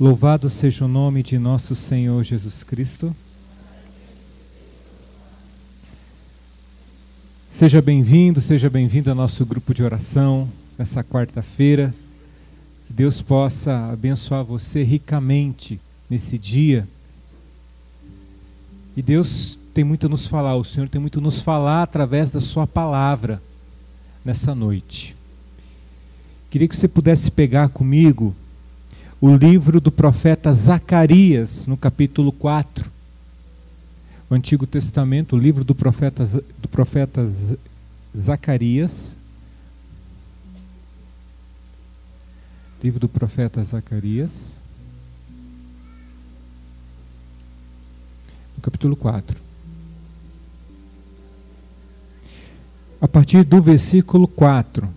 Louvado seja o nome de nosso Senhor Jesus Cristo. Seja bem-vindo, seja bem-vindo ao nosso grupo de oração nessa quarta-feira. Que Deus possa abençoar você ricamente nesse dia. E Deus tem muito a nos falar, o Senhor tem muito a nos falar através da Sua palavra nessa noite. Queria que você pudesse pegar comigo o livro do profeta Zacarias, no capítulo 4. O Antigo Testamento, o livro do profeta, do profeta Zacarias. Livro do profeta Zacarias. No capítulo 4. A partir do versículo 4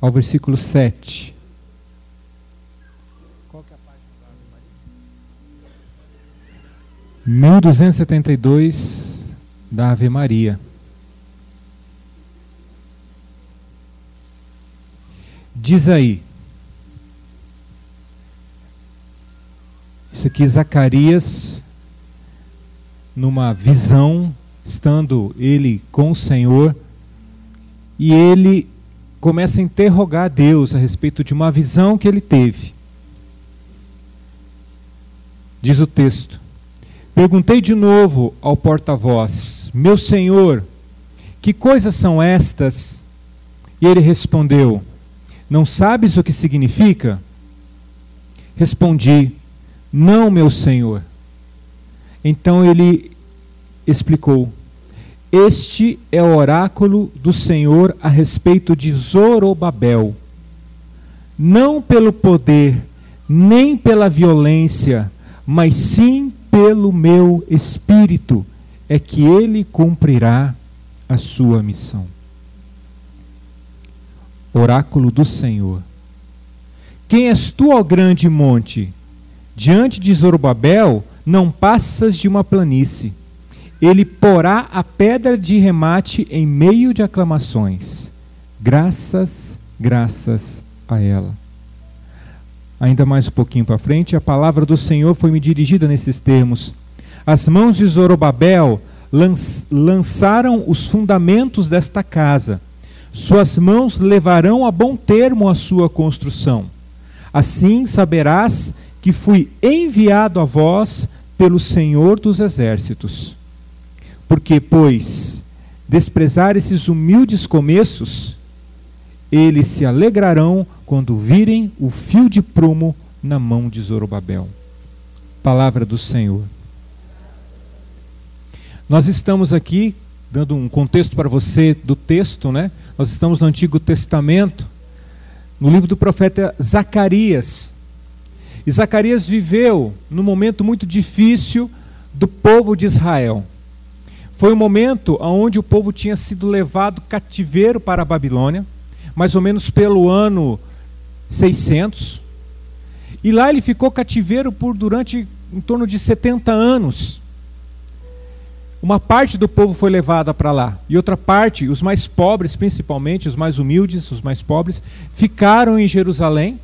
ao versículo 7. 1272 da Ave Maria. Diz aí. Isso aqui Zacarias numa visão, estando ele com o Senhor, e ele começa a interrogar Deus a respeito de uma visão que ele teve. Diz o texto: Perguntei de novo ao porta-voz: Meu senhor, que coisas são estas? E ele respondeu: Não sabes o que significa? Respondi: Não, meu senhor. Então ele explicou: este é o oráculo do Senhor a respeito de Zorobabel. Não pelo poder, nem pela violência, mas sim pelo meu espírito, é que ele cumprirá a sua missão. Oráculo do Senhor. Quem és tu, ó grande monte? Diante de Zorobabel, não passas de uma planície ele porá a pedra de remate em meio de aclamações. Graças, graças a ela. Ainda mais um pouquinho para frente, a palavra do Senhor foi me dirigida nesses termos. As mãos de Zorobabel lançaram os fundamentos desta casa. Suas mãos levarão a bom termo a sua construção. Assim saberás que fui enviado a vós pelo Senhor dos exércitos. Porque, pois, desprezar esses humildes começos, eles se alegrarão quando virem o fio de prumo na mão de Zorobabel. Palavra do Senhor. Nós estamos aqui dando um contexto para você do texto, né? Nós estamos no Antigo Testamento, no livro do profeta Zacarias. E Zacarias viveu num momento muito difícil do povo de Israel. Foi um momento onde o povo tinha sido levado cativeiro para a Babilônia, mais ou menos pelo ano 600. E lá ele ficou cativeiro por durante em torno de 70 anos. Uma parte do povo foi levada para lá, e outra parte, os mais pobres, principalmente, os mais humildes, os mais pobres, ficaram em Jerusalém.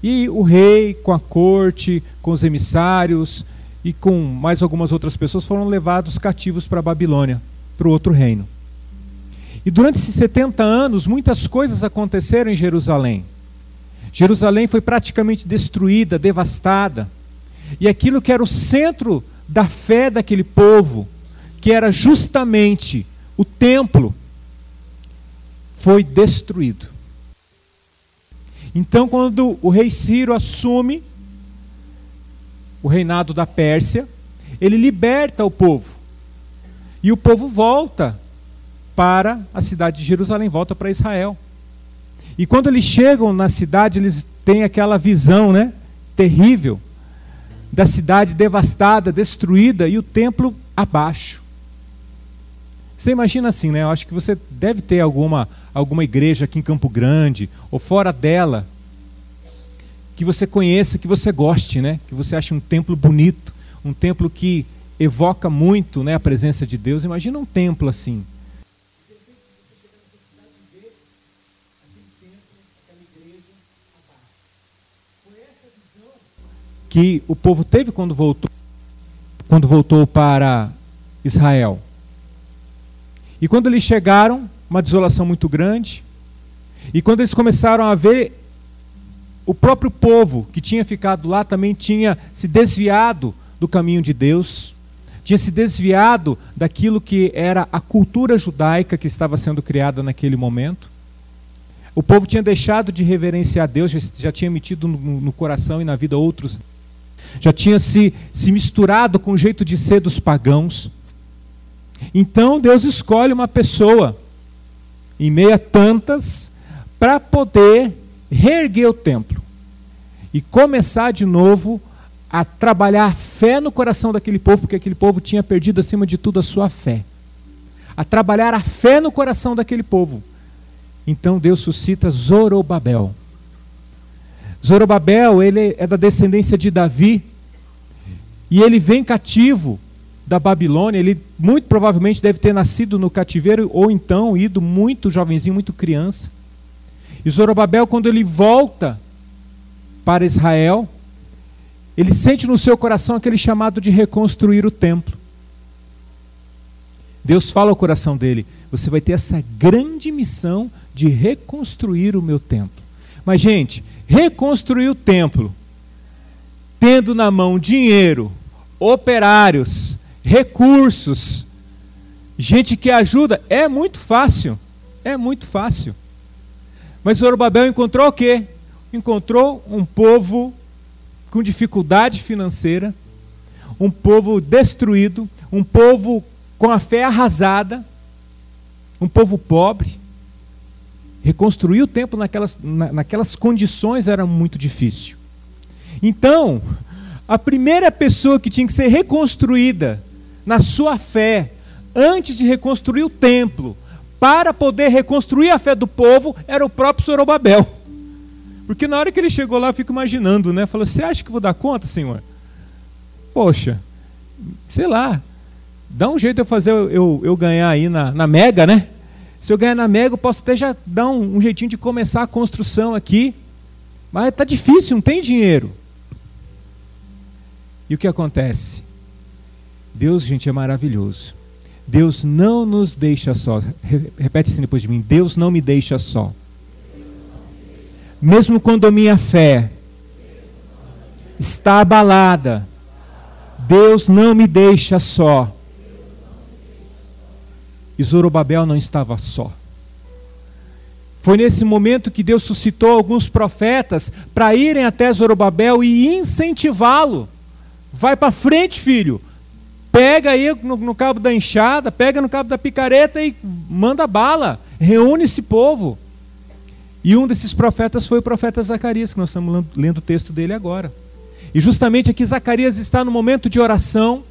E o rei, com a corte, com os emissários, e com mais algumas outras pessoas foram levados cativos para a Babilônia, para o outro reino. E durante esses 70 anos, muitas coisas aconteceram em Jerusalém. Jerusalém foi praticamente destruída, devastada. E aquilo que era o centro da fé daquele povo, que era justamente o templo, foi destruído. Então, quando o rei Ciro assume o reinado da Pérsia, ele liberta o povo. E o povo volta para a cidade de Jerusalém, volta para Israel. E quando eles chegam na cidade, eles têm aquela visão, né, terrível da cidade devastada, destruída e o templo abaixo. Você imagina assim, né? Eu acho que você deve ter alguma alguma igreja aqui em Campo Grande ou fora dela que você conheça, que você goste, né? Que você ache um templo bonito, um templo que evoca muito, né, a presença de Deus. Imagina um templo assim. Que o povo teve quando voltou, quando voltou para Israel. E quando eles chegaram, uma desolação muito grande. E quando eles começaram a ver, o próprio povo que tinha ficado lá também tinha se desviado do caminho de Deus, tinha se desviado daquilo que era a cultura judaica que estava sendo criada naquele momento. O povo tinha deixado de reverenciar Deus, já, tinha metido no, no, coração e na vida outros, já tinha se, se misturado com o jeito de ser dos pagãos. Então Deus escolhe uma pessoa, em meio a tantas, para poder reerguer o templo e começar de novo a trabalhar fé no coração daquele povo, porque aquele povo tinha perdido acima de tudo a sua fé. A trabalhar a fé no coração daquele povo. Então Deus suscita Zorobabel. Zorobabel, ele é da descendência de Davi, e ele vem cativo da Babilônia, ele muito provavelmente deve ter nascido no cativeiro ou então ido muito jovenzinho, muito criança. E Zorobabel, quando ele volta para Israel, ele sente no seu coração aquele chamado de reconstruir o templo. Deus fala ao coração dele: você vai ter essa grande missão de reconstruir o meu templo. Mas, gente, reconstruir o templo, tendo na mão dinheiro, operários, recursos, gente que ajuda, é muito fácil. É muito fácil. Mas Zorobabel encontrou o quê? Encontrou um povo com dificuldade financeira, um povo destruído, um povo com a fé arrasada, um povo pobre. Reconstruir o templo naquelas, na, naquelas condições era muito difícil. Então, a primeira pessoa que tinha que ser reconstruída na sua fé, antes de reconstruir o templo, para poder reconstruir a fé do povo, era o próprio Zorobabel. Porque na hora que ele chegou lá, eu fico imaginando, né? Falou: Você acha que vou dar conta, Senhor? Poxa, sei lá, dá um jeito eu fazer eu, eu ganhar aí na, na Mega, né? Se eu ganhar na Mega, eu posso até já dar um, um jeitinho de começar a construção aqui. Mas está difícil, não tem dinheiro. E o que acontece? Deus, gente, é maravilhoso. Deus não nos deixa só. Repete assim depois de mim: Deus não me deixa só. Mesmo quando a minha fé está abalada, Deus não me deixa só. E Zorobabel não estava só. Foi nesse momento que Deus suscitou alguns profetas para irem até Zorobabel e incentivá-lo. Vai para frente, filho. Pega aí no, no, cabo da enxada, pega no cabo da picareta e manda bala. Reúne esse povo. E um desses profetas foi o profeta Zacarias, que nós estamos lendo o texto dele agora. E justamente aqui Zacarias está no momento de oração,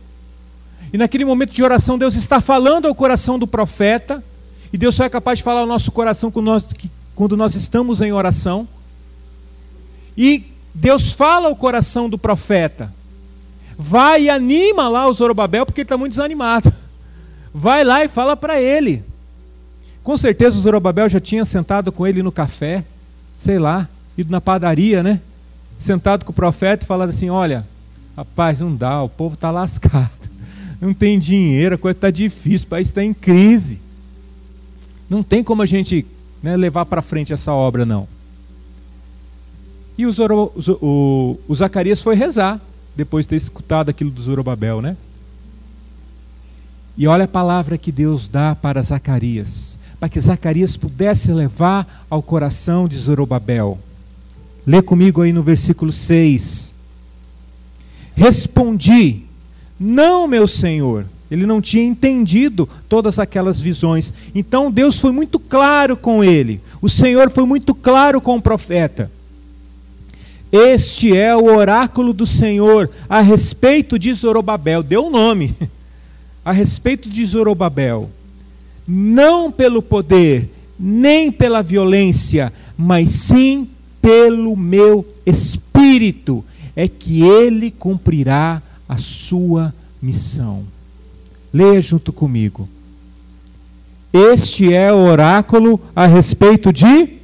e naquele momento de oração, Deus está falando ao coração do profeta, e Deus só é capaz de falar ao nosso coração quando nós estamos em oração. E Deus fala ao coração do profeta. Vai e anima lá o Zorobabel, porque ele está muito desanimado. Vai lá e fala para ele. Com certeza o Zorobabel já tinha sentado com ele no café, sei lá, ido na padaria, né? Sentado com o profeta e falado assim: Olha, rapaz, não dá, o povo está lascado não tem dinheiro, a coisa está difícil, o país está em crise. Não tem como a gente né, levar para frente essa obra, não. E o, Zoro, o, o, Zacarias foi rezar, depois de ter escutado aquilo do Zorobabel, né? E olha a palavra que Deus dá para Zacarias, para que Zacarias pudesse levar ao coração de Zorobabel. Lê comigo aí no versículo 6. Respondi não, meu Senhor. Ele não tinha entendido todas aquelas visões. Então Deus foi muito claro com ele. O Senhor foi muito claro com o profeta. Este é o oráculo do Senhor a respeito de Zorobabel. Deu o nome. A respeito de Zorobabel. Não pelo poder, nem pela violência, mas sim pelo meu espírito, é que ele cumprirá a sua missão. Leia junto comigo. Este é o oráculo a respeito de.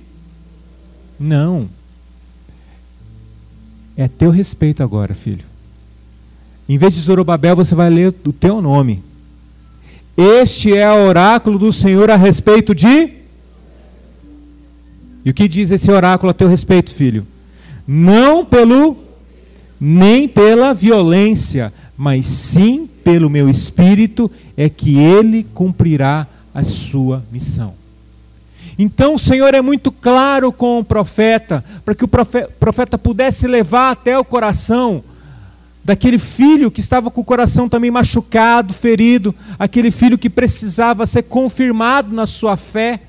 Não. É teu respeito agora, filho. Em vez de Zorobabel, você vai ler o teu nome. Este é o oráculo do Senhor a respeito de. E o que diz esse oráculo a teu respeito, filho? Não pelo, nem pela violência, mas sim pelo meu espírito, é que ele cumprirá a sua missão. Então o Senhor é muito claro com o profeta, para que o profeta pudesse levar até o coração daquele filho que estava com o coração também machucado, ferido, aquele filho que precisava ser confirmado na sua fé.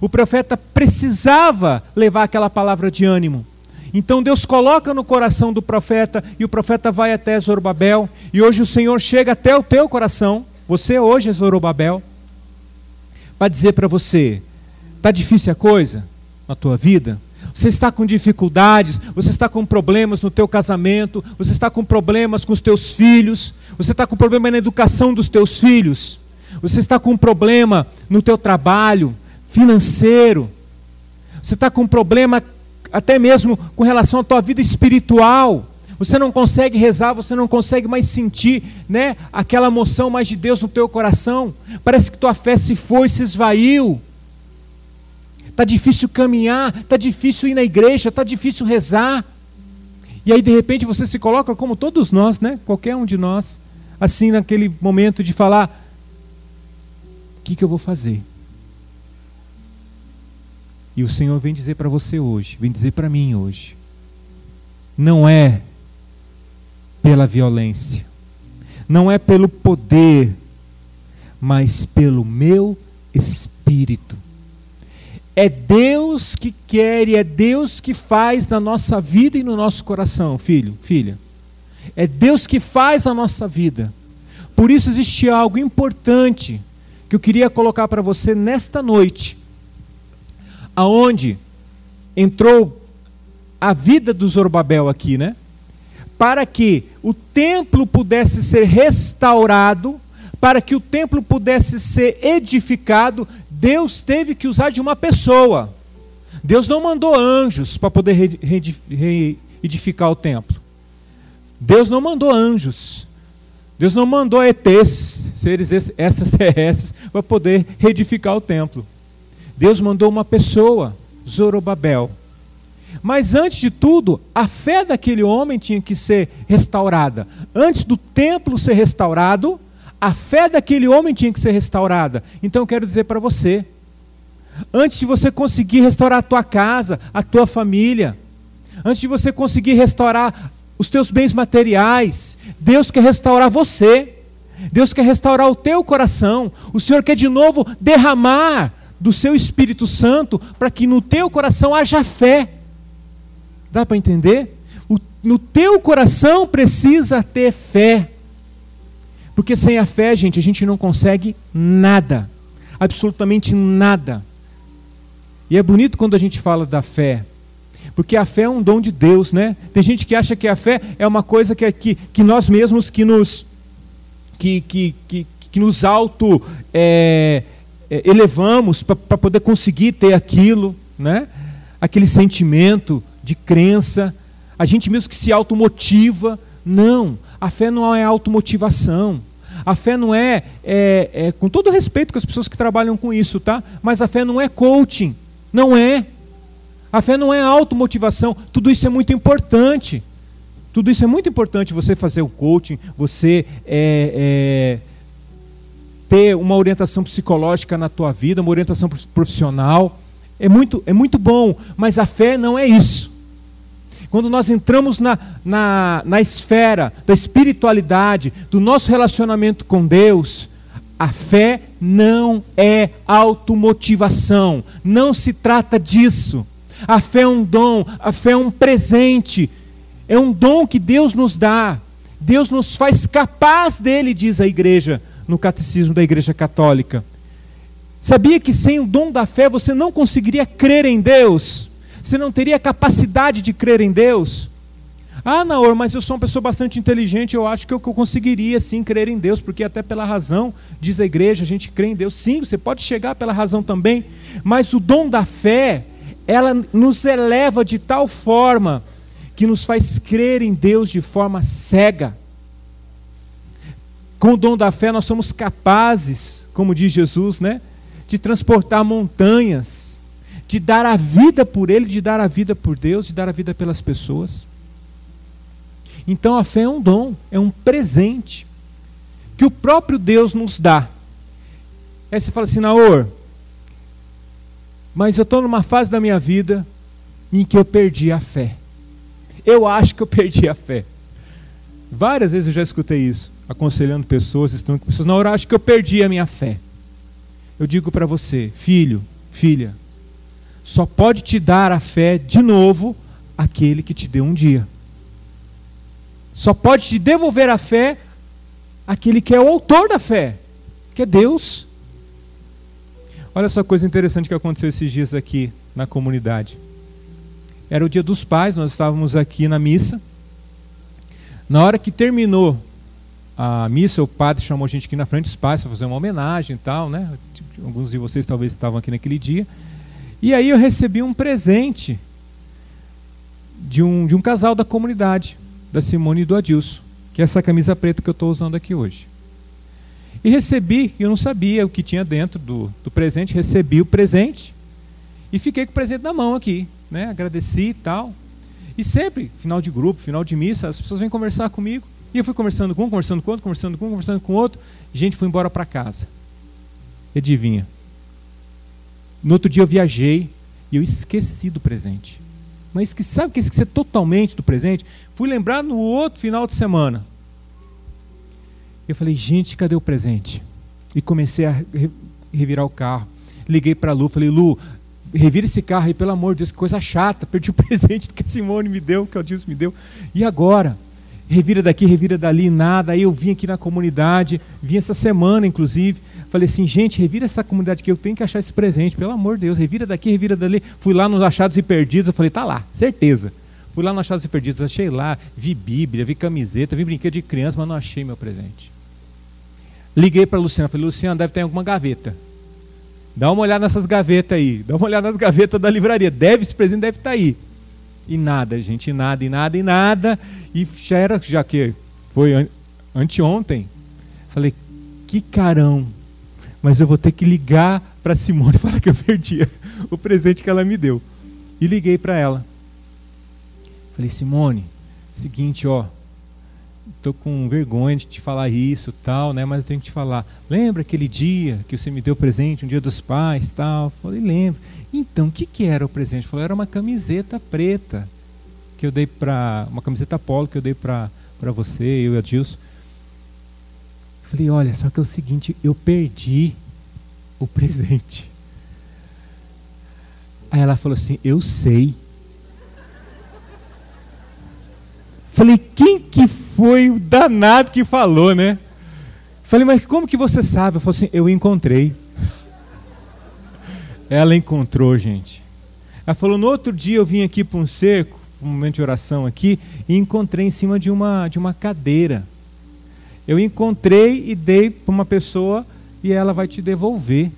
O profeta precisava levar aquela palavra de ânimo. Então Deus coloca no coração do profeta e o profeta vai até Zorobabel. E hoje o Senhor chega até o teu coração. Você hoje é Zorobabel. Para dizer para você: Está difícil a coisa na tua vida? Você está com dificuldades, você está com problemas no teu casamento, você está com problemas com os teus filhos, você está com problema na educação dos teus filhos, você está com problema no teu trabalho financeiro, você está com problema até mesmo com relação à tua vida espiritual. Você não consegue rezar, você não consegue mais sentir, né, aquela emoção mais de Deus no teu coração. Parece que tua fé se foi, se esvaiu está difícil caminhar, está difícil ir na igreja, está difícil rezar. E aí de repente você se coloca como todos nós, né? Qualquer um de nós, assim naquele momento de falar: o que, que eu vou fazer? E o Senhor vem dizer para você hoje, vem dizer para mim hoje: não é pela violência, não é pelo poder, mas pelo meu espírito. É Deus que quer e é Deus que faz na nossa vida e no nosso coração, filho, filha. É Deus que faz a nossa vida. Por isso existe algo importante que eu queria colocar para você nesta noite, aonde entrou a vida do Zorobabel aqui, né? Para que o templo pudesse ser restaurado, para que o templo pudesse ser edificado, Deus teve que usar de uma pessoa. Deus não mandou anjos para poder reedificar o templo. Deus não mandou anjos. Deus não mandou ETs, seres extraterrestres, para poder reedificar o templo. Deus mandou uma pessoa, Zorobabel. Mas antes de tudo, a fé daquele homem tinha que ser restaurada. Antes do templo ser restaurado, a fé daquele homem tinha que ser restaurada. Então eu quero dizer para você, antes de você conseguir restaurar a tua casa, a tua família, antes de você conseguir restaurar os teus bens materiais, Deus quer restaurar você. Deus quer restaurar o teu coração. O Senhor quer de novo derramar do seu Espírito Santo para que no teu coração haja fé. Dá para entender? O, no teu coração precisa ter fé. Porque sem a fé, gente, a gente não consegue nada. Absolutamente nada. E é bonito quando a gente fala da fé. Porque a fé é um dom de Deus, né? Tem gente que acha que a fé é uma coisa que, que, que nós mesmos que nos, que, que, que, que nos auto é, é, elevamos para poder conseguir ter aquilo, né? Aquele sentimento de crença. A gente mesmo que se automotiva. Não. A fé não é automotivação. A fé não é, é, é, com todo respeito com as pessoas que trabalham com isso, tá? Mas a fé não é coaching. Não é. A fé não é automotivação. Tudo isso é muito importante. Tudo isso é muito importante. Você fazer o coaching, você é, é, ter uma orientação psicológica na tua vida, uma orientação profissional. É muito, é muito bom, mas a fé não é isso. Quando nós entramos na, na, na esfera da espiritualidade, do nosso relacionamento com Deus, a fé não é automotivação, não se trata disso. A fé é um dom, a fé é um presente, é um dom que Deus nos dá. Deus nos faz capaz dele, diz a igreja, no catecismo da Igreja Católica. Sabia que sem o dom da fé você não conseguiria crer em Deus? Você não teria capacidade de crer em Deus? Ah, não, mas eu sou uma pessoa bastante inteligente, eu acho que eu conseguiria sim crer em Deus, porque até pela razão, diz a igreja, a gente crê em Deus. Sim, você pode chegar pela razão também, mas o dom da fé, ela nos eleva de tal forma que nos faz crer em Deus de forma cega. Com o dom da fé, nós somos capazes, como diz Jesus, né, de transportar montanhas, de dar a vida por Ele, de dar a vida por Deus, de dar a vida pelas pessoas. Então a fé é um dom, é um presente que o próprio Deus nos dá. Aí você fala assim, Naor, mas eu estou numa fase da minha vida em que eu perdi a fé. Eu acho que eu perdi a fé. Várias vezes eu já escutei isso, aconselhando pessoas, estando com pessoas, Naor, eu acho que eu perdi a minha fé. Eu digo para você, filho, filha, só pode te dar a fé de novo aquele que te deu um dia. Só pode te devolver a fé aquele que é o autor da fé, que é Deus. Olha só coisa interessante que aconteceu esses dias aqui na comunidade. Era o dia dos pais, nós estávamos aqui na missa. Na hora que terminou a missa, o padre chamou a gente aqui na frente dos pais para fazer uma homenagem e tal, né? Alguns de vocês talvez estavam aqui naquele dia. E aí eu recebi um presente de um, de um casal da comunidade da Simone e do Adilson, que é essa camisa preta que eu estou usando aqui hoje. E recebi, eu não sabia o que tinha dentro do, do presente, recebi o presente e fiquei com o presente na mão aqui, né? agradeci e tal. E sempre, final de grupo, final de missa, as pessoas vêm conversar comigo. E eu fui conversando com um, conversando com outro, conversando com um, conversando com outro. Gente, fui embora para casa. Adivinha? No outro dia eu viajei e eu esqueci do presente mas que sabe que esquecer totalmente do presente. Fui lembrar no outro final de semana. Eu falei, gente, cadê o presente? E comecei a revirar o carro. Liguei para a Lu, falei, Lu, revira esse carro aí, pelo amor de Deus, que coisa chata. Perdi o presente que a Simone me deu, que o Adilson me deu. E agora? Revira daqui, revira dali, nada. Aí eu vim aqui na comunidade, vim essa semana, inclusive. Falei assim, gente, revira essa comunidade aqui, eu tenho que achar esse presente, pelo amor de Deus, revira daqui, revira dali. Fui lá nos achados e perdidos, eu falei, tá lá, certeza. Fui lá nos achados e perdidos, achei lá, vi Bíblia, vi camiseta, vi brinquedo de criança, mas não achei meu presente. Liguei para Luciana, falei, Luciana, deve ter alguma gaveta. Dá uma olhada nessas gavetas aí, dá uma olhada nas gavetas da livraria, deve, esse presente deve estar aí. E nada, gente, e nada, e nada, e nada. E já era, já que foi an anteontem, falei, que carão mas eu vou ter que ligar para Simone e falar que eu perdi o presente que ela me deu. E liguei para ela. Falei, Simone, seguinte, ó, tô com vergonha de te falar isso, tal, né? Mas eu tenho que te falar. Lembra aquele dia que você me deu presente, um dia dos pais, tal? Falei, lembro. Então, o que que era o presente? Falou, era uma camiseta preta que eu dei para uma camiseta polo que eu dei para para você, eu e a Dilson. Falei, olha, só que é o seguinte, eu perdi o presente. Aí ela falou assim, eu sei. Falei, quem que foi o danado que falou, né? Falei, mas como que você sabe? Eu falei assim, eu encontrei. Ela encontrou, gente. Ela falou, no outro dia eu vim aqui para um cerco, um momento de oração aqui, e encontrei em cima de uma, de uma cadeira. Eu encontrei e dei para uma pessoa e ela vai te devolver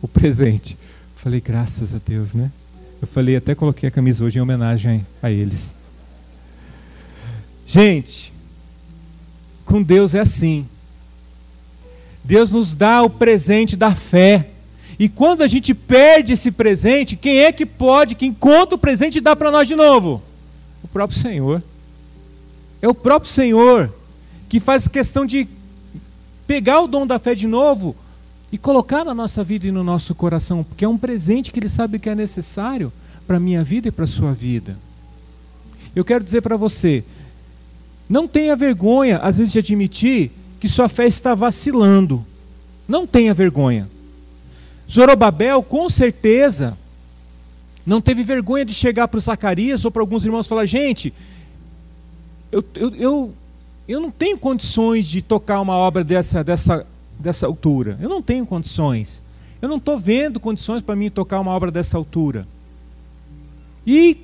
o presente. falei, graças a Deus, né? Eu falei, até coloquei a camisa hoje em homenagem a eles. Gente, com Deus é assim. Deus nos dá o presente da fé. E quando a gente perde esse presente, quem é que pode, que encontra o presente e dá para nós de novo? O próprio Senhor. É o próprio Senhor que faz questão de pegar o dom da fé de novo e colocar na nossa vida e no nosso coração, porque é um presente que Ele sabe que é necessário para a minha vida e para a sua vida. Eu quero dizer para você, não tenha vergonha, às vezes, de admitir que sua fé está vacilando. Não tenha vergonha. Zorobabel, com certeza, não teve vergonha de chegar para o Zacarias ou para alguns irmãos e falar: gente, eu, eu, eu eu não tenho condições de tocar uma obra dessa, dessa, dessa altura. Eu não tenho condições. Eu não estou vendo condições para mim tocar uma obra dessa altura. E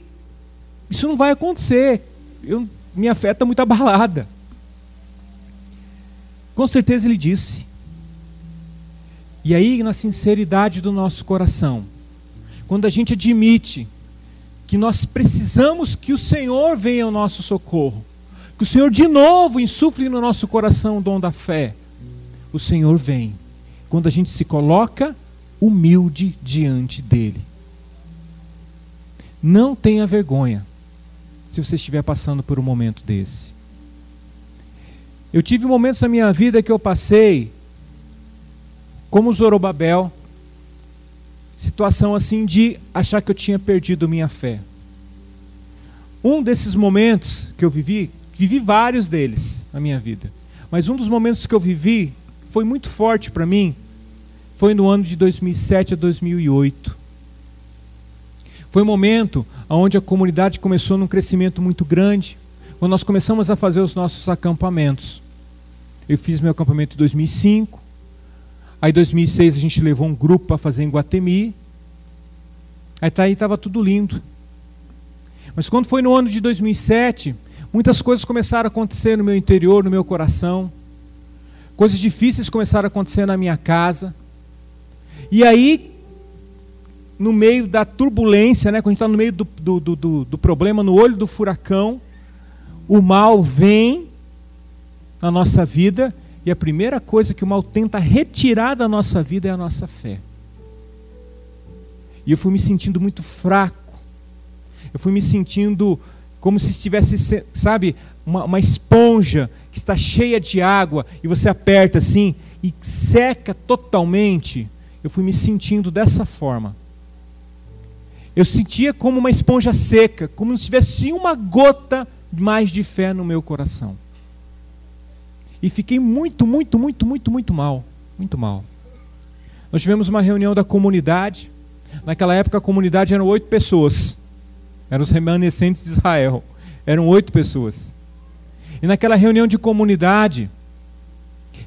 isso não vai acontecer. Eu, minha fé está muito abalada. Com certeza ele disse. E aí, na sinceridade do nosso coração, quando a gente admite que nós precisamos que o Senhor venha ao nosso socorro. Que o Senhor de novo insufle no nosso coração o dom da fé. O Senhor vem quando a gente se coloca humilde diante dele. Não tenha vergonha se você estiver passando por um momento desse. Eu tive momentos na minha vida que eu passei como Zorobabel, situação assim de achar que eu tinha perdido minha fé. Um desses momentos que eu vivi, vivi vários deles na minha vida, mas um dos momentos que eu vivi foi muito forte para mim, foi no ano de 2007 a 2008. Foi um momento onde a comunidade começou num crescimento muito grande, quando nós começamos a fazer os nossos acampamentos. Eu fiz meu acampamento em 2005, Aí em 2006 a gente levou um grupo para fazer em Guatemi. Aí tá aí estava tudo lindo. Mas quando foi no ano de 2007, muitas coisas começaram a acontecer no meu interior, no meu coração. Coisas difíceis começaram a acontecer na minha casa. E aí, no meio da turbulência, né, quando a gente está no meio do, do, do, do problema, no olho do furacão, o mal vem na nossa vida e a primeira coisa que o mal tenta retirar da nossa vida é a nossa fé. E eu fui me sentindo muito fraco. Eu fui me sentindo como se estivesse, sabe, uma, uma esponja que está cheia de água e você aperta assim e seca totalmente. Eu fui me sentindo dessa forma. Eu sentia como uma esponja seca, como se tivesse uma gota mais de fé no meu coração. E fiquei muito, muito, muito, muito, muito mal. Muito mal. Nós tivemos uma reunião da comunidade. Naquela época a comunidade eram oito pessoas. Eram os remanescentes de Israel. Eram oito pessoas. E naquela reunião de comunidade,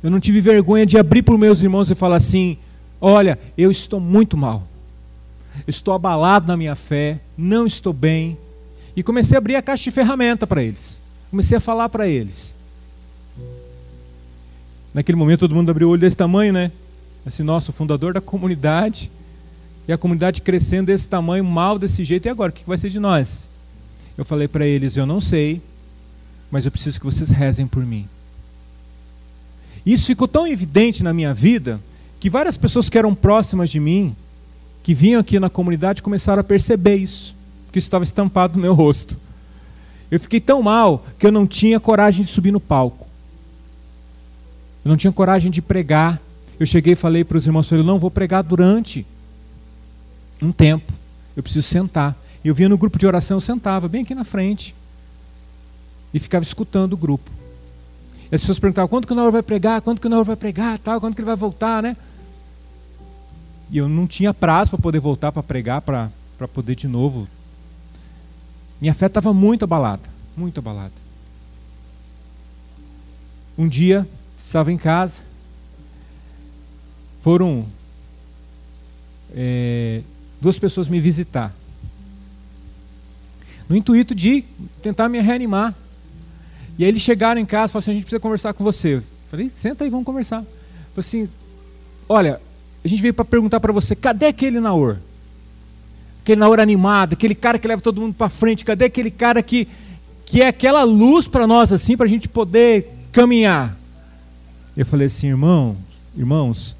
eu não tive vergonha de abrir para os meus irmãos e falar assim: olha, eu estou muito mal. Estou abalado na minha fé, não estou bem. E comecei a abrir a caixa de ferramenta para eles. Comecei a falar para eles. Naquele momento todo mundo abriu o olho desse tamanho, né? Assim, nossa, o fundador da comunidade. E a comunidade crescendo desse tamanho, mal desse jeito. E agora, o que vai ser de nós? Eu falei para eles: eu não sei, mas eu preciso que vocês rezem por mim. Isso ficou tão evidente na minha vida que várias pessoas que eram próximas de mim, que vinham aqui na comunidade, começaram a perceber isso, que isso estava estampado no meu rosto. Eu fiquei tão mal que eu não tinha coragem de subir no palco. Eu não tinha coragem de pregar. Eu cheguei e falei para os irmãos, eu não vou pregar durante um tempo. Eu preciso sentar. Eu vinha no grupo de oração, eu sentava bem aqui na frente. E ficava escutando o grupo. E as pessoas perguntavam, quando que o Naur vai pregar? Quando que o Naur vai pregar? Tal, quando que ele vai voltar, né? E eu não tinha prazo para poder voltar para pregar, para poder de novo. Minha fé estava muito abalada, muito abalada. Um dia, estava em casa. Foram é, duas pessoas me visitar. No intuito de tentar me reanimar. E aí eles chegaram em casa e falaram assim: a gente precisa conversar com você. Eu falei: senta aí, vamos conversar. Falei assim: olha, a gente veio para perguntar para você: cadê aquele Naor? Aquele Naor animado, aquele cara que leva todo mundo para frente, cadê aquele cara que, que é aquela luz para nós, assim, para a gente poder caminhar? Eu falei assim, irmão, irmãos,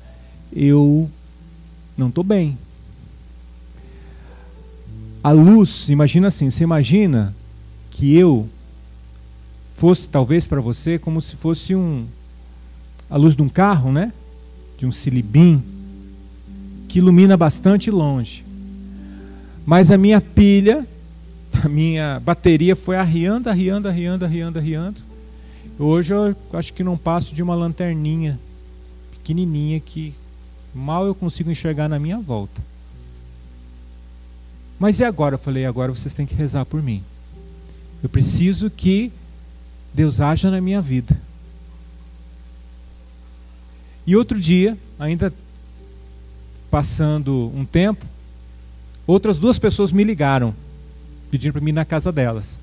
eu não estou bem. A luz, imagina assim, você imagina que eu fosse talvez para você como se fosse um a luz de um carro, né? De um silibim que ilumina bastante longe. Mas a minha pilha, a minha bateria foi arriando, arriando, arriando, arriando, arriando. Hoje eu acho que não passo de uma lanterninha pequenininha que mal eu consigo enxergar na minha volta. Mas e agora? Eu falei, agora vocês têm que rezar por mim. Eu preciso que Deus haja na minha vida. E outro dia, ainda passando um tempo, outras duas pessoas me ligaram, pedindo para mim ir na casa delas.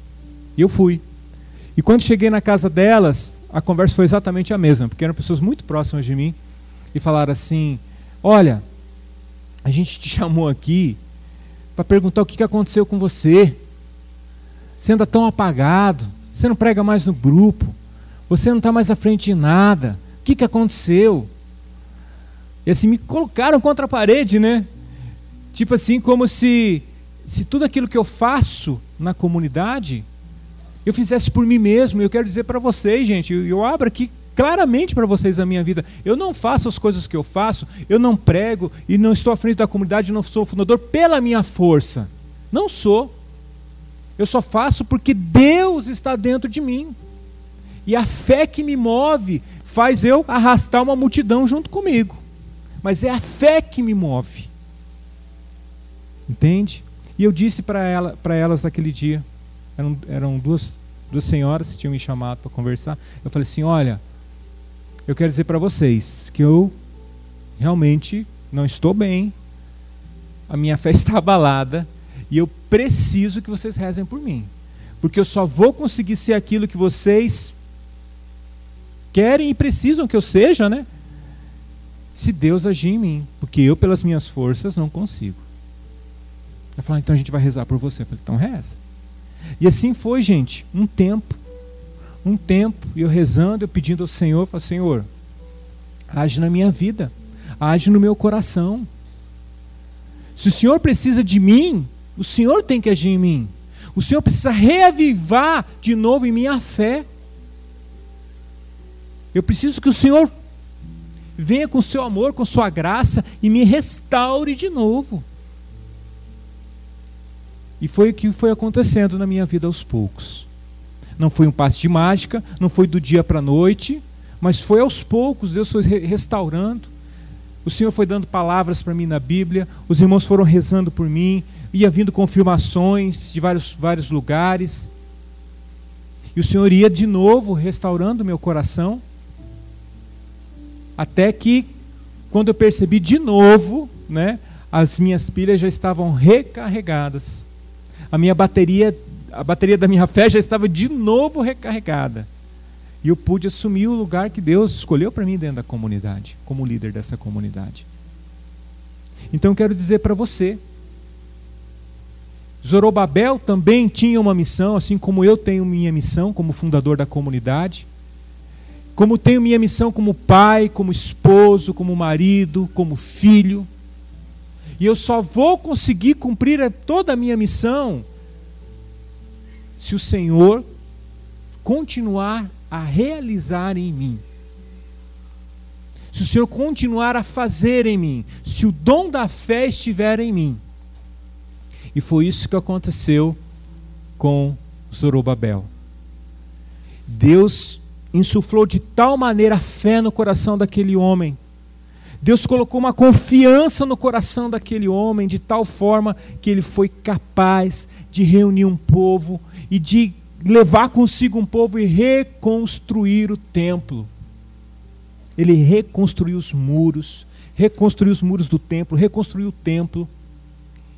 E eu fui. E quando cheguei na casa delas, a conversa foi exatamente a mesma, porque eram pessoas muito próximas de mim e falaram assim: Olha, a gente te chamou aqui para perguntar o que aconteceu com você. Você anda tão apagado, você não prega mais no grupo, você não está mais à frente de nada. O que, que aconteceu? E assim me colocaram contra a parede, né? Tipo assim, como se, se tudo aquilo que eu faço na comunidade eu fizesse por mim mesmo. Eu quero dizer para vocês, gente, eu, eu abro aqui claramente para vocês a minha vida. Eu não faço as coisas que eu faço, eu não prego e não estou à frente da comunidade, não sou fundador pela minha força. Não sou. Eu só faço porque Deus está dentro de mim. E a fé que me move faz eu arrastar uma multidão junto comigo. Mas é a fé que me move. Entende? E eu disse para ela, elas naquele dia, eram, eram duas, duas senhoras que tinham me chamado para conversar. Eu falei assim: olha, eu quero dizer para vocês que eu realmente não estou bem, a minha fé está abalada e eu preciso que vocês rezem por mim. Porque eu só vou conseguir ser aquilo que vocês querem e precisam que eu seja, né? Se Deus agir em mim. Porque eu, pelas minhas forças, não consigo. Eu falei, então a gente vai rezar por você. Eu falei, então reza. E assim foi, gente, um tempo um tempo, eu rezando, eu pedindo ao Senhor, falei, Senhor, age na minha vida, age no meu coração. Se o Senhor precisa de mim, o Senhor tem que agir em mim. O Senhor precisa reavivar de novo em minha fé. Eu preciso que o Senhor venha com seu amor, com sua graça e me restaure de novo. E foi o que foi acontecendo na minha vida aos poucos. Não foi um passe de mágica, não foi do dia para a noite, mas foi aos poucos, Deus foi restaurando. O Senhor foi dando palavras para mim na Bíblia, os irmãos foram rezando por mim, ia vindo confirmações de vários, vários lugares. E o Senhor ia de novo restaurando meu coração, até que, quando eu percebi de novo, né, as minhas pilhas já estavam recarregadas. A minha bateria a bateria da minha fé já estava de novo recarregada. E eu pude assumir o lugar que Deus escolheu para mim dentro da comunidade, como líder dessa comunidade. Então eu quero dizer para você, Zorobabel também tinha uma missão, assim como eu tenho minha missão como fundador da comunidade, como tenho minha missão como pai, como esposo, como marido, como filho. E eu só vou conseguir cumprir toda a minha missão se o Senhor continuar a realizar em mim. Se o Senhor continuar a fazer em mim, se o dom da fé estiver em mim. E foi isso que aconteceu com Zorobabel. Deus insuflou de tal maneira a fé no coração daquele homem. Deus colocou uma confiança no coração daquele homem de tal forma que ele foi capaz de reunir um povo e de levar consigo um povo e reconstruir o templo. Ele reconstruiu os muros, reconstruiu os muros do templo, reconstruiu o templo.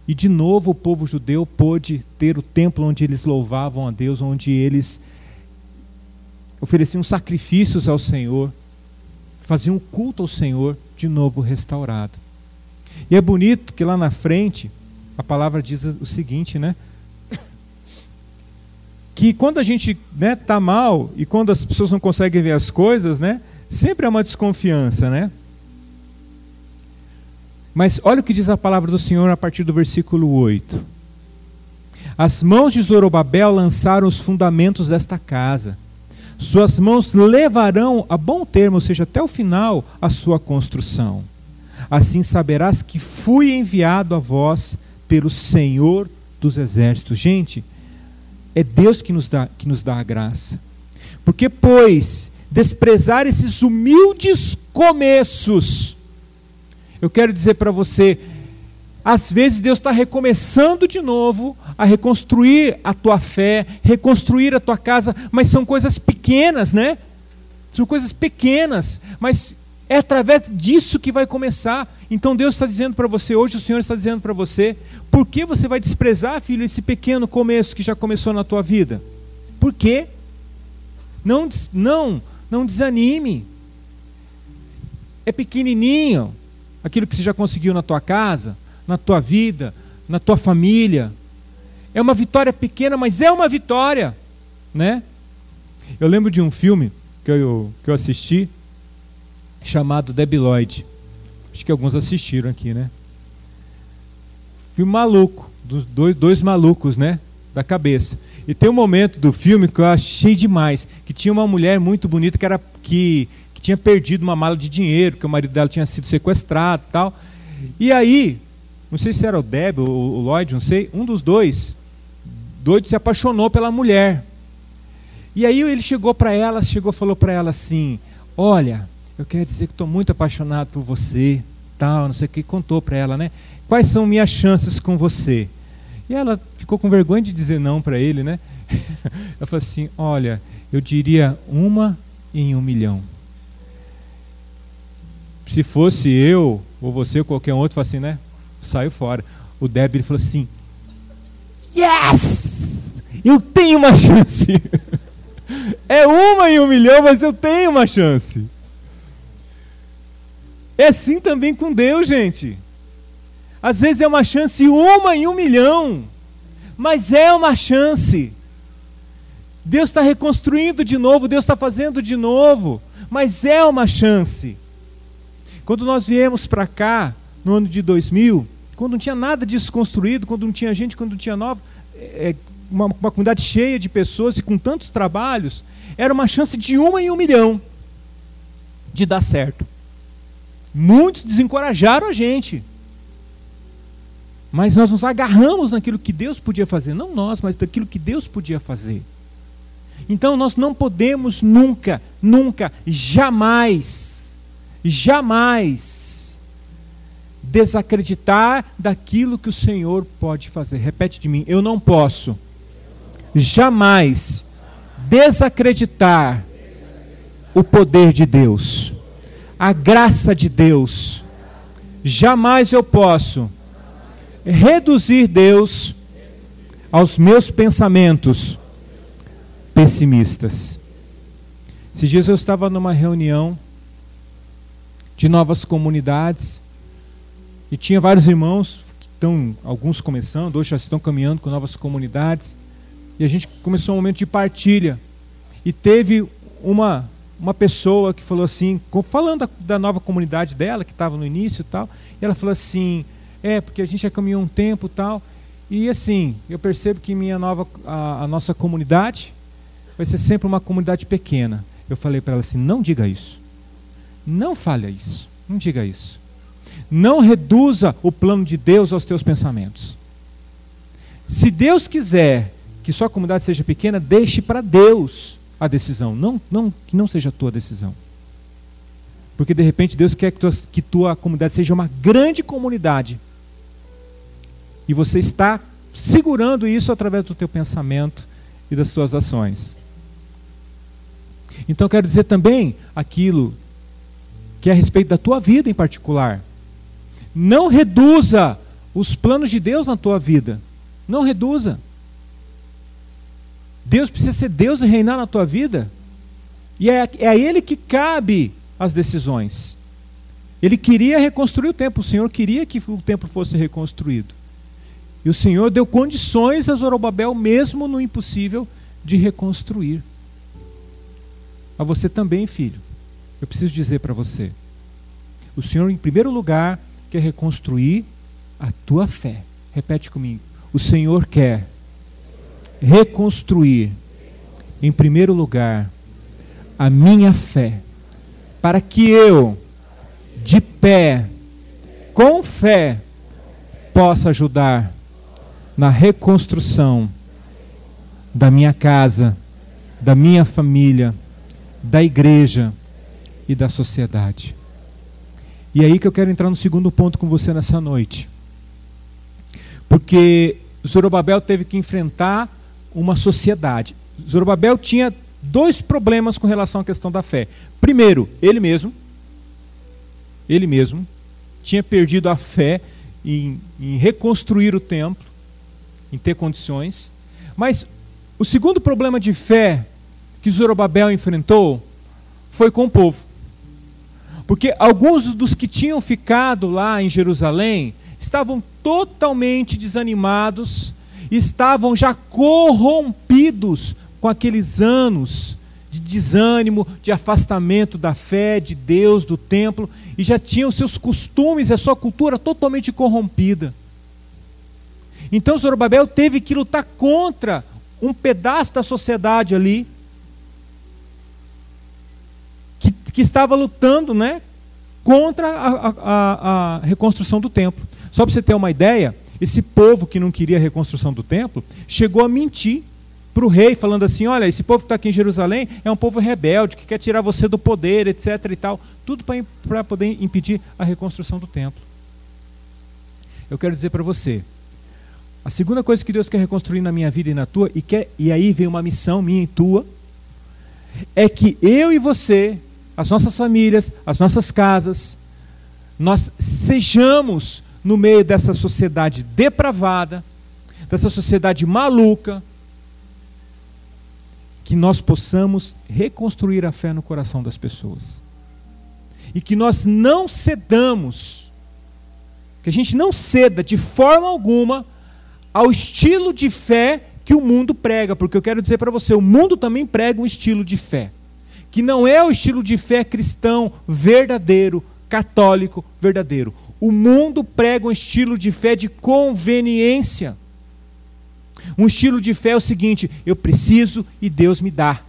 E de novo o povo judeu pôde ter o templo onde eles louvavam a Deus, onde eles ofereciam sacrifícios ao Senhor, faziam culto ao Senhor, de novo restaurado. E é bonito que lá na frente a palavra diz o seguinte, né? que quando a gente né, tá mal e quando as pessoas não conseguem ver as coisas, né, sempre há uma desconfiança, né? Mas olha o que diz a palavra do Senhor a partir do versículo 8. As mãos de Zorobabel lançaram os fundamentos desta casa. Suas mãos levarão a bom termo, ou seja, até o final, a sua construção. Assim saberás que fui enviado a vós pelo Senhor dos exércitos. Gente, é Deus que nos dá, que nos dá a graça. Porque, pois, desprezar esses humildes começos, eu quero dizer para você, às vezes Deus está recomeçando de novo a reconstruir a tua fé, reconstruir a tua casa, mas são coisas pequenas, né? São coisas pequenas, mas é através disso que vai começar. Então Deus está dizendo para você, hoje o Senhor está dizendo para você, por que você vai desprezar, filho, esse pequeno começo que já começou na tua vida? Por quê? Não, não, não desanime. É pequenininho aquilo que você já conseguiu na tua casa, na tua vida, na tua família. É uma vitória pequena, mas é uma vitória, né? Eu lembro de um filme que eu, que eu assisti chamado Debbie Lloyd. Acho que alguns assistiram aqui, né? Filme maluco, dos dois, dois malucos, né? Da cabeça. E tem um momento do filme que eu achei demais, que tinha uma mulher muito bonita que era que, que tinha perdido uma mala de dinheiro, que o marido dela tinha sido sequestrado e tal. E aí, não sei se era o Deb ou o Lloyd, não sei, um dos dois, doido se apaixonou pela mulher. E aí ele chegou para ela, chegou falou para ela assim: "Olha, eu quero dizer que estou muito apaixonado por você, tal, não sei o que, contou para ela, né? Quais são minhas chances com você? E ela ficou com vergonha de dizer não para ele, né? Ela falou assim: Olha, eu diria uma em um milhão. Se fosse eu, ou você, ou qualquer outro, assim, né? Saiu fora. O Débora falou assim: Yes! Eu tenho uma chance. é uma em um milhão, mas eu tenho uma chance. É assim também com Deus, gente. Às vezes é uma chance uma em um milhão, mas é uma chance. Deus está reconstruindo de novo, Deus está fazendo de novo, mas é uma chance. Quando nós viemos para cá, no ano de 2000, quando não tinha nada disso construído, quando não tinha gente, quando não tinha nova, é, uma, uma comunidade cheia de pessoas e com tantos trabalhos, era uma chance de uma em um milhão de dar certo. Muitos desencorajaram a gente. Mas nós nos agarramos naquilo que Deus podia fazer, não nós, mas daquilo que Deus podia fazer. Então nós não podemos nunca, nunca, jamais, jamais desacreditar daquilo que o Senhor pode fazer. Repete de mim, eu não posso jamais desacreditar o poder de Deus a graça de Deus. Jamais eu posso reduzir Deus aos meus pensamentos pessimistas. Esses dias eu estava numa reunião de novas comunidades e tinha vários irmãos que estão, alguns começando, outros já estão caminhando com novas comunidades. E a gente começou um momento de partilha. E teve uma uma pessoa que falou assim, falando da, da nova comunidade dela, que estava no início e tal, e ela falou assim, é, porque a gente já caminhou um tempo e tal, e assim, eu percebo que minha nova, a, a nossa comunidade vai ser sempre uma comunidade pequena. Eu falei para ela assim, não diga isso. Não fale isso. Não diga isso. Não reduza o plano de Deus aos teus pensamentos. Se Deus quiser que sua comunidade seja pequena, deixe para Deus a decisão, não, não que não seja a tua decisão. Porque de repente Deus quer que tua, que tua comunidade seja uma grande comunidade. E você está segurando isso através do teu pensamento e das tuas ações. Então quero dizer também aquilo que é a respeito da tua vida em particular. Não reduza os planos de Deus na tua vida. Não reduza. Deus precisa ser Deus e reinar na tua vida. E é, é a Ele que cabe as decisões. Ele queria reconstruir o templo, o Senhor queria que o templo fosse reconstruído. E o Senhor deu condições a Zorobabel, mesmo no impossível, de reconstruir. A você também, filho. Eu preciso dizer para você. O Senhor, em primeiro lugar, quer reconstruir a tua fé. Repete comigo. O Senhor quer reconstruir, em primeiro lugar, a minha fé, para que eu, de pé, com fé, possa ajudar na reconstrução da minha casa, da minha família, da igreja e da sociedade. E é aí que eu quero entrar no segundo ponto com você nessa noite. Porque Zorobabel teve que enfrentar uma sociedade. Zorobabel tinha dois problemas com relação à questão da fé. Primeiro, ele mesmo, ele mesmo, tinha perdido a fé em, em reconstruir o templo, em ter condições. Mas o segundo problema de fé que Zorobabel enfrentou foi com o povo. Porque alguns dos que tinham ficado lá em Jerusalém estavam totalmente desanimados, estavam já corrompidos com aqueles anos de desânimo, de afastamento da fé, de Deus, do templo, e já tinham seus costumes e a sua cultura totalmente corrompida. Então Zorobabel teve que lutar contra um pedaço da sociedade ali, que, estava lutando né, contra a, a, a reconstrução do templo. Só para você ter uma ideia, esse povo que não queria a reconstrução do templo chegou a mentir para o rei, falando assim: olha, esse povo que está aqui em Jerusalém é um povo rebelde, que quer tirar você do poder, etc. e tal. Tudo para poder impedir a reconstrução do templo. Eu quero dizer para você: a segunda coisa que Deus quer reconstruir na minha vida e na tua, e, quer, e aí vem uma missão minha e tua, é que eu e você, as nossas famílias, as nossas casas, nós sejamos no meio dessa sociedade depravada, dessa sociedade maluca, que nós possamos reconstruir a fé no coração das pessoas. E que nós não cedamos, que a gente não ceda de forma alguma ao estilo de fé que o mundo prega, porque eu quero dizer para você, o mundo também prega um estilo de fé, que não é o estilo de fé cristão verdadeiro, católico verdadeiro. O mundo prega um estilo de fé de conveniência. Um estilo de fé é o seguinte: eu preciso e Deus me dá.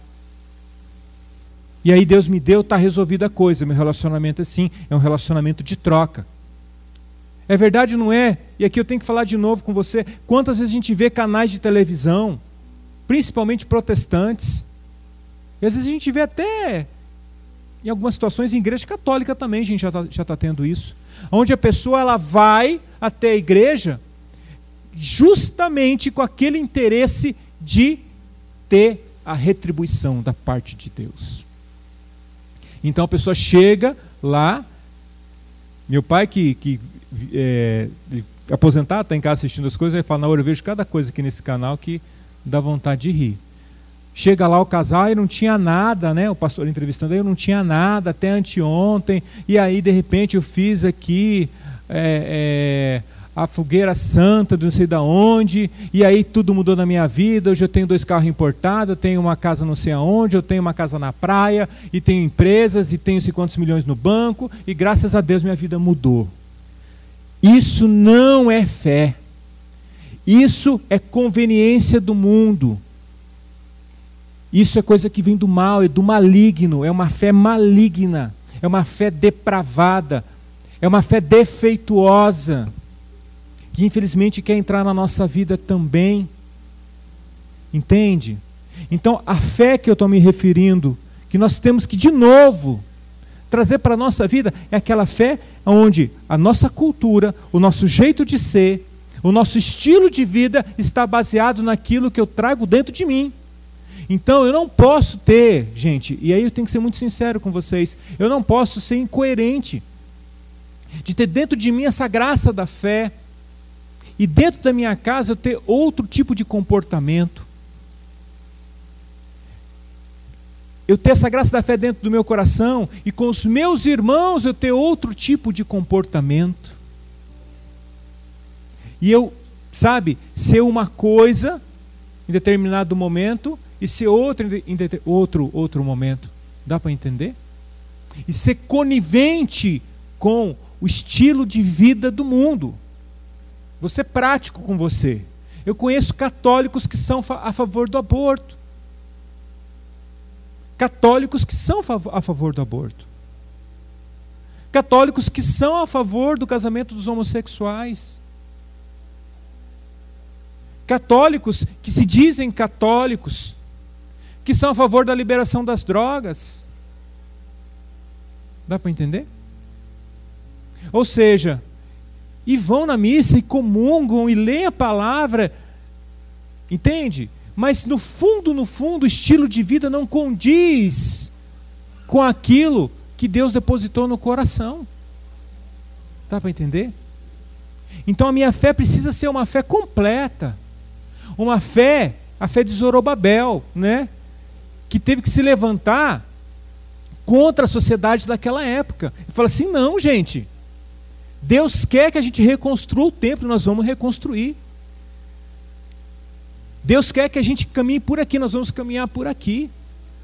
E aí Deus me deu, está resolvida a coisa. Meu relacionamento é assim, é um relacionamento de troca. É verdade ou não é? E aqui eu tenho que falar de novo com você. Quantas vezes a gente vê canais de televisão, principalmente protestantes, e às vezes a gente vê até, em algumas situações, em igreja católica também, a gente já está tá tendo isso onde a pessoa ela vai até a igreja justamente com aquele interesse de ter a retribuição da parte de Deus. Então a pessoa chega lá, meu pai que, que é, aposentado, está em casa assistindo as coisas, ele fala, na hora eu vejo cada coisa aqui nesse canal que dá vontade de rir. Chega lá o casal e não tinha nada, né? O pastor entrevistando eu não tinha nada até anteontem. E aí, de repente, eu fiz aqui é, é, a fogueira santa de não sei da onde. E aí tudo mudou na minha vida. Hoje eu tenho dois carros importados, eu tenho uma casa não sei aonde, eu tenho uma casa na praia, e tenho empresas, e tenho 50 milhões no banco. E graças a Deus minha vida mudou. Isso não é fé. Isso é conveniência do mundo. Isso é coisa que vem do mal, é do maligno, é uma fé maligna, é uma fé depravada, é uma fé defeituosa, que infelizmente quer entrar na nossa vida também. Entende? Então, a fé que eu estou me referindo, que nós temos que, de novo, trazer para a nossa vida, é aquela fé onde a nossa cultura, o nosso jeito de ser, o nosso estilo de vida está baseado naquilo que eu trago dentro de mim. Então eu não posso ter, gente, e aí eu tenho que ser muito sincero com vocês, eu não posso ser incoerente de ter dentro de mim essa graça da fé e dentro da minha casa eu ter outro tipo de comportamento. Eu ter essa graça da fé dentro do meu coração e com os meus irmãos eu ter outro tipo de comportamento. E eu, sabe, ser uma coisa em determinado momento e ser outro em outro, outro momento. Dá para entender? E ser conivente com o estilo de vida do mundo. Você é prático com você. Eu conheço católicos que são a favor do aborto. Católicos que são a favor do aborto. Católicos que são a favor do casamento dos homossexuais. Católicos que se dizem católicos, que são a favor da liberação das drogas. Dá para entender? Ou seja, e vão na missa e comungam e leem a palavra, entende? Mas no fundo, no fundo, o estilo de vida não condiz com aquilo que Deus depositou no coração. Dá para entender? Então a minha fé precisa ser uma fé completa. Uma fé, a fé de Zorobabel, né? Que teve que se levantar contra a sociedade daquela época. E fala assim: não, gente, Deus quer que a gente reconstrua o templo, nós vamos reconstruir. Deus quer que a gente caminhe por aqui, nós vamos caminhar por aqui.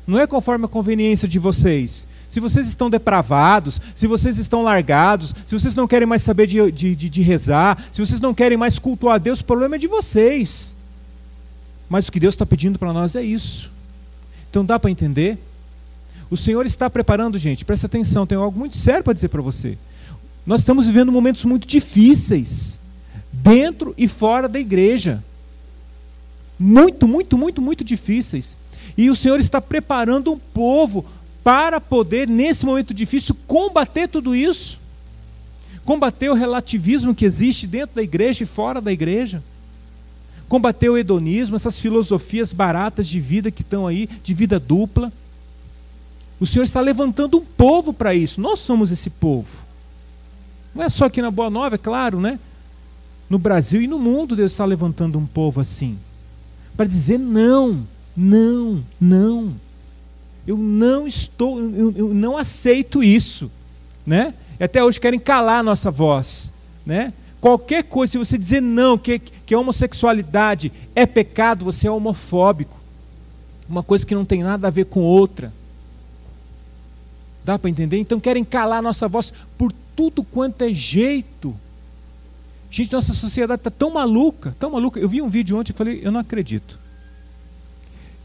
Não é conforme a conveniência de vocês. Se vocês estão depravados, se vocês estão largados, se vocês não querem mais saber de, de, de, de rezar, se vocês não querem mais cultuar a Deus, o problema é de vocês. Mas o que Deus está pedindo para nós é isso. Então dá para entender? O Senhor está preparando, gente, presta atenção, tem algo muito sério para dizer para você. Nós estamos vivendo momentos muito difíceis, dentro e fora da igreja. Muito, muito, muito, muito difíceis. E o Senhor está preparando um povo para poder, nesse momento difícil, combater tudo isso. Combater o relativismo que existe dentro da igreja e fora da igreja. Combater o hedonismo, essas filosofias baratas de vida que estão aí, de vida dupla. O Senhor está levantando um povo para isso. Nós somos esse povo. Não é só aqui na Boa Nova, é claro, né? No Brasil e no mundo, Deus está levantando um povo assim. Para dizer não não, não. Eu não estou, eu, eu não aceito isso, né? Até hoje querem calar a nossa voz, né? Qualquer coisa, se você dizer não, que, que a homossexualidade é pecado, você é homofóbico. Uma coisa que não tem nada a ver com outra. Dá para entender? Então querem calar nossa voz por tudo quanto é jeito. Gente, nossa sociedade está tão maluca, tão maluca. Eu vi um vídeo ontem e falei, eu não acredito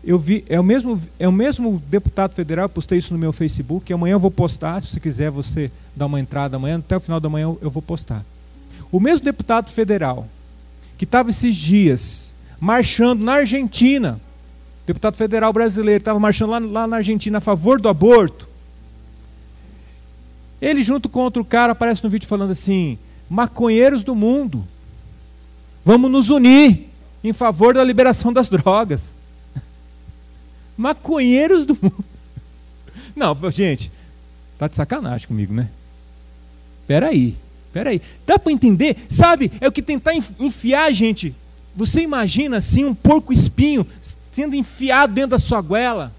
eu vi, é o mesmo, é o mesmo deputado federal, eu postei isso no meu Facebook, amanhã eu vou postar, se você quiser você dar uma entrada amanhã, até o final da manhã eu vou postar. O mesmo deputado federal que estava esses dias marchando na Argentina, deputado federal brasileiro, estava marchando lá, lá na Argentina a favor do aborto. Ele junto com outro cara aparece no vídeo falando assim: maconheiros do mundo, vamos nos unir em favor da liberação das drogas maconheiros do mundo. Não, gente, tá de sacanagem comigo, né? Peraí, peraí. Dá para entender? Sabe, é o que tentar enfiar, gente. Você imagina assim um porco espinho sendo enfiado dentro da sua goela?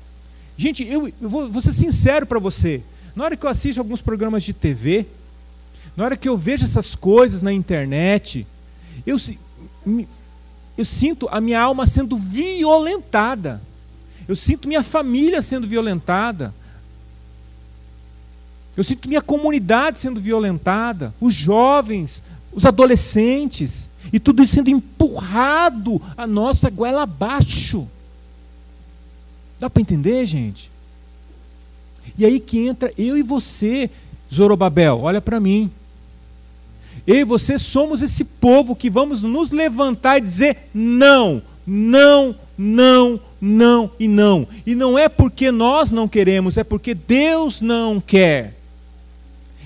Gente, eu, eu vou, vou ser sincero para você. Na hora que eu assisto alguns programas de TV, na hora que eu vejo essas coisas na internet, eu, eu sinto a minha alma sendo violentada. Eu sinto minha família sendo violentada. Eu sinto minha comunidade sendo violentada, os jovens, os adolescentes, e tudo isso sendo empurrado a nossa goela abaixo. Dá para entender, gente? E aí que entra eu e você, Zorobabel, olha para mim. Eu e você somos esse povo que vamos nos levantar e dizer: não, não, não, não e não. E não é porque nós não queremos, é porque Deus não quer.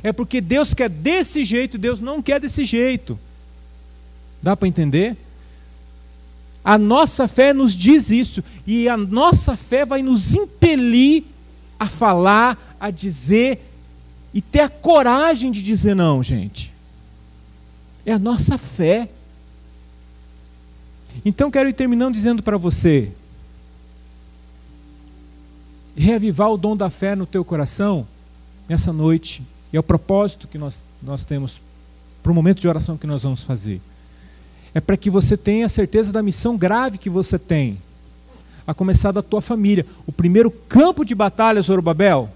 É porque Deus quer desse jeito, Deus não quer desse jeito. Dá para entender? A nossa fé nos diz isso, e a nossa fé vai nos impelir a falar, a dizer e ter a coragem de dizer não, gente. É a nossa fé. Então quero ir terminando dizendo para você: reavivar o dom da fé no teu coração nessa noite. E é o propósito que nós, nós temos para o momento de oração que nós vamos fazer. É para que você tenha certeza da missão grave que você tem, a começar da tua família. O primeiro campo de batalha, Zorobabel,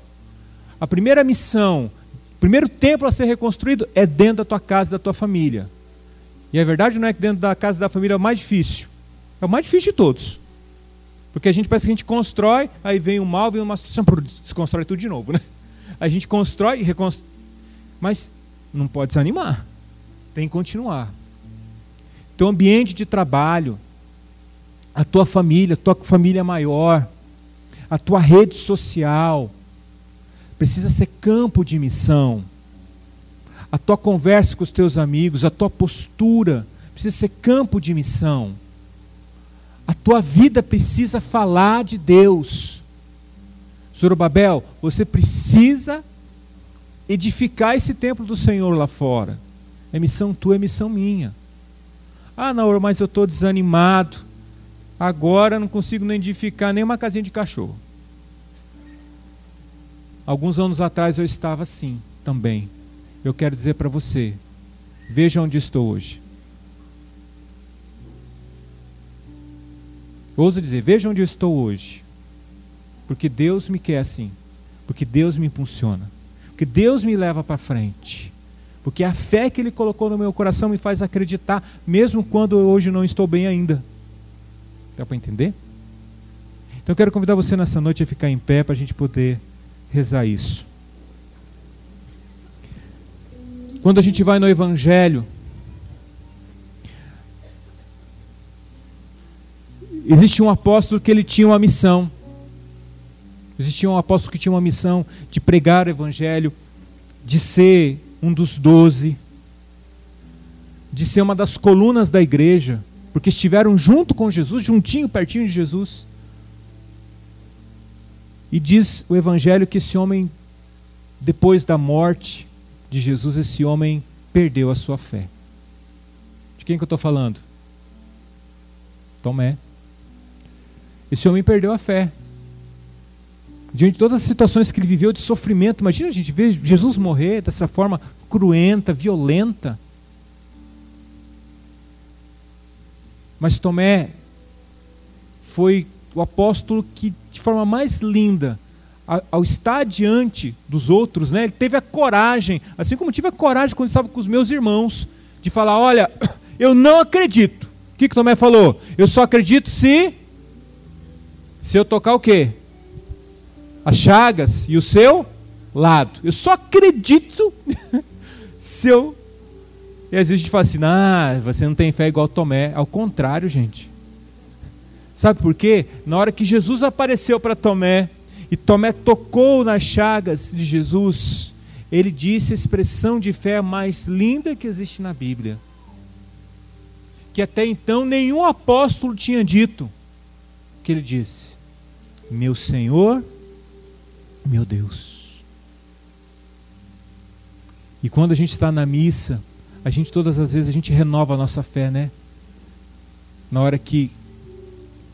a primeira missão, o primeiro templo a ser reconstruído é dentro da tua casa, da tua família. E a verdade não é que dentro da casa da família é o mais difícil. É o mais difícil de todos. Porque a gente parece que a gente constrói, aí vem o mal, vem uma situação, desconstrói tudo de novo, né? A gente constrói e reconstrói. Mas não pode desanimar. Tem que continuar. Teu ambiente de trabalho, a tua família, a tua família maior, a tua rede social, precisa ser campo de missão. A tua conversa com os teus amigos, a tua postura, precisa ser campo de missão. A tua vida precisa falar de Deus. Zorobabel, você precisa edificar esse templo do Senhor lá fora. É missão tua, é missão minha. Ah, não, mas eu estou desanimado. Agora não consigo nem edificar nem uma casinha de cachorro. Alguns anos atrás eu estava assim também. Eu quero dizer para você: Veja onde estou hoje. Ouso dizer, veja onde eu estou hoje. Porque Deus me quer assim. Porque Deus me impulsiona. Porque Deus me leva para frente. Porque a fé que Ele colocou no meu coração me faz acreditar, mesmo quando hoje não estou bem ainda. Dá para entender? Então eu quero convidar você nessa noite a ficar em pé para a gente poder rezar isso. Quando a gente vai no Evangelho, existe um apóstolo que ele tinha uma missão. Existia um apóstolo que tinha uma missão de pregar o Evangelho, de ser um dos doze, de ser uma das colunas da igreja, porque estiveram junto com Jesus, juntinho, pertinho de Jesus. E diz o Evangelho que esse homem, depois da morte de Jesus, esse homem perdeu a sua fé. De quem que eu estou falando? Tomé. Esse homem perdeu a fé. Diante de todas as situações que ele viveu de sofrimento, imagina a gente ver Jesus morrer dessa forma cruenta, violenta. Mas Tomé foi o apóstolo que, de forma mais linda, ao estar diante dos outros, né, ele teve a coragem, assim como tive a coragem quando estava com os meus irmãos, de falar: Olha, eu não acredito. O que, que Tomé falou? Eu só acredito se. Se eu tocar o quê? As chagas e o seu lado. Eu só acredito se eu. E às vezes a gente fala assim: Ah, você não tem fé igual Tomé. Ao contrário, gente. Sabe por quê? Na hora que Jesus apareceu para Tomé, e Tomé tocou nas chagas de Jesus, ele disse a expressão de fé mais linda que existe na Bíblia. Que até então nenhum apóstolo tinha dito. Que ele disse: Meu Senhor, meu Deus. E quando a gente está na missa, a gente todas as vezes a gente renova a nossa fé, né? Na hora que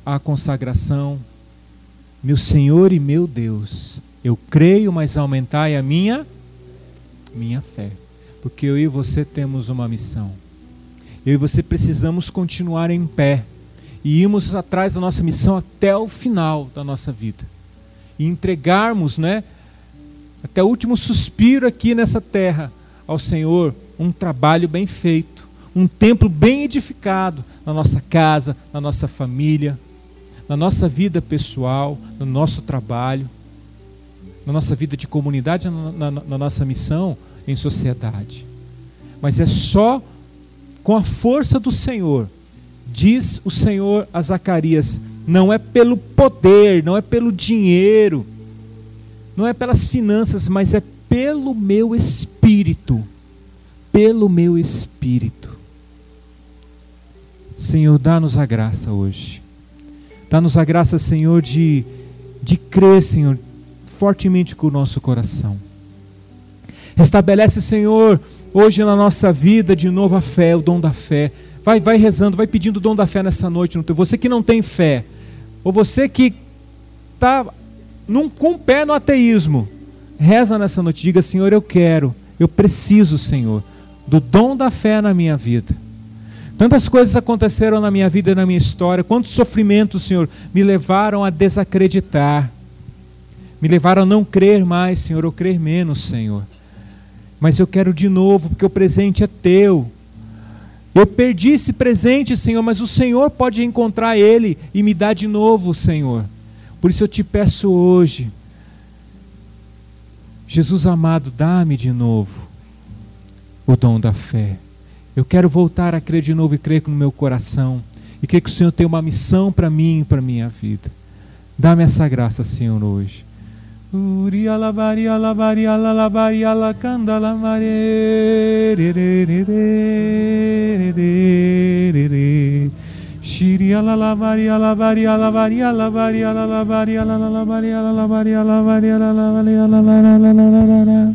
a consagração. Meu Senhor e meu Deus, eu creio, mas aumentai a minha minha fé, porque eu e você temos uma missão. Eu e você precisamos continuar em pé e irmos atrás da nossa missão até o final da nossa vida. E entregarmos, né, até o último suspiro aqui nessa terra ao Senhor, um trabalho bem feito, um templo bem edificado na nossa casa, na nossa família, na nossa vida pessoal, no nosso trabalho, na nossa vida de comunidade, na, na, na nossa missão em sociedade. Mas é só com a força do Senhor, diz o Senhor a Zacarias, não é pelo poder, não é pelo dinheiro, não é pelas finanças, mas é pelo meu espírito. Pelo meu espírito. Senhor, dá-nos a graça hoje Dá-nos a graça, Senhor, de, de crer, Senhor, fortemente com o nosso coração. Restabelece, Senhor, hoje na nossa vida de novo a fé, o dom da fé. Vai, vai rezando, vai pedindo o dom da fé nessa noite. Você que não tem fé, ou você que está com o pé no ateísmo, reza nessa noite. Diga, Senhor, eu quero, eu preciso, Senhor, do dom da fé na minha vida. Tantas coisas aconteceram na minha vida e na minha história, quantos sofrimentos, Senhor, me levaram a desacreditar, me levaram a não crer mais, Senhor, ou crer menos, Senhor. Mas eu quero de novo, porque o presente é teu. Eu perdi esse presente, Senhor, mas o Senhor pode encontrar ele e me dar de novo, Senhor. Por isso eu te peço hoje, Jesus amado, dá-me de novo o dom da fé. Eu quero voltar a crer de novo e crer no meu coração. E crer que o Senhor tem uma missão para mim e para a minha vida. Dá-me essa graça, Senhor, hoje. Uria labaria labaria labaria lacanda lamare Shiria la lavaria lavaria lavaria lavaria la lavaria la lavaria la lavaria lavaria la lavaria la lavaria la lavaria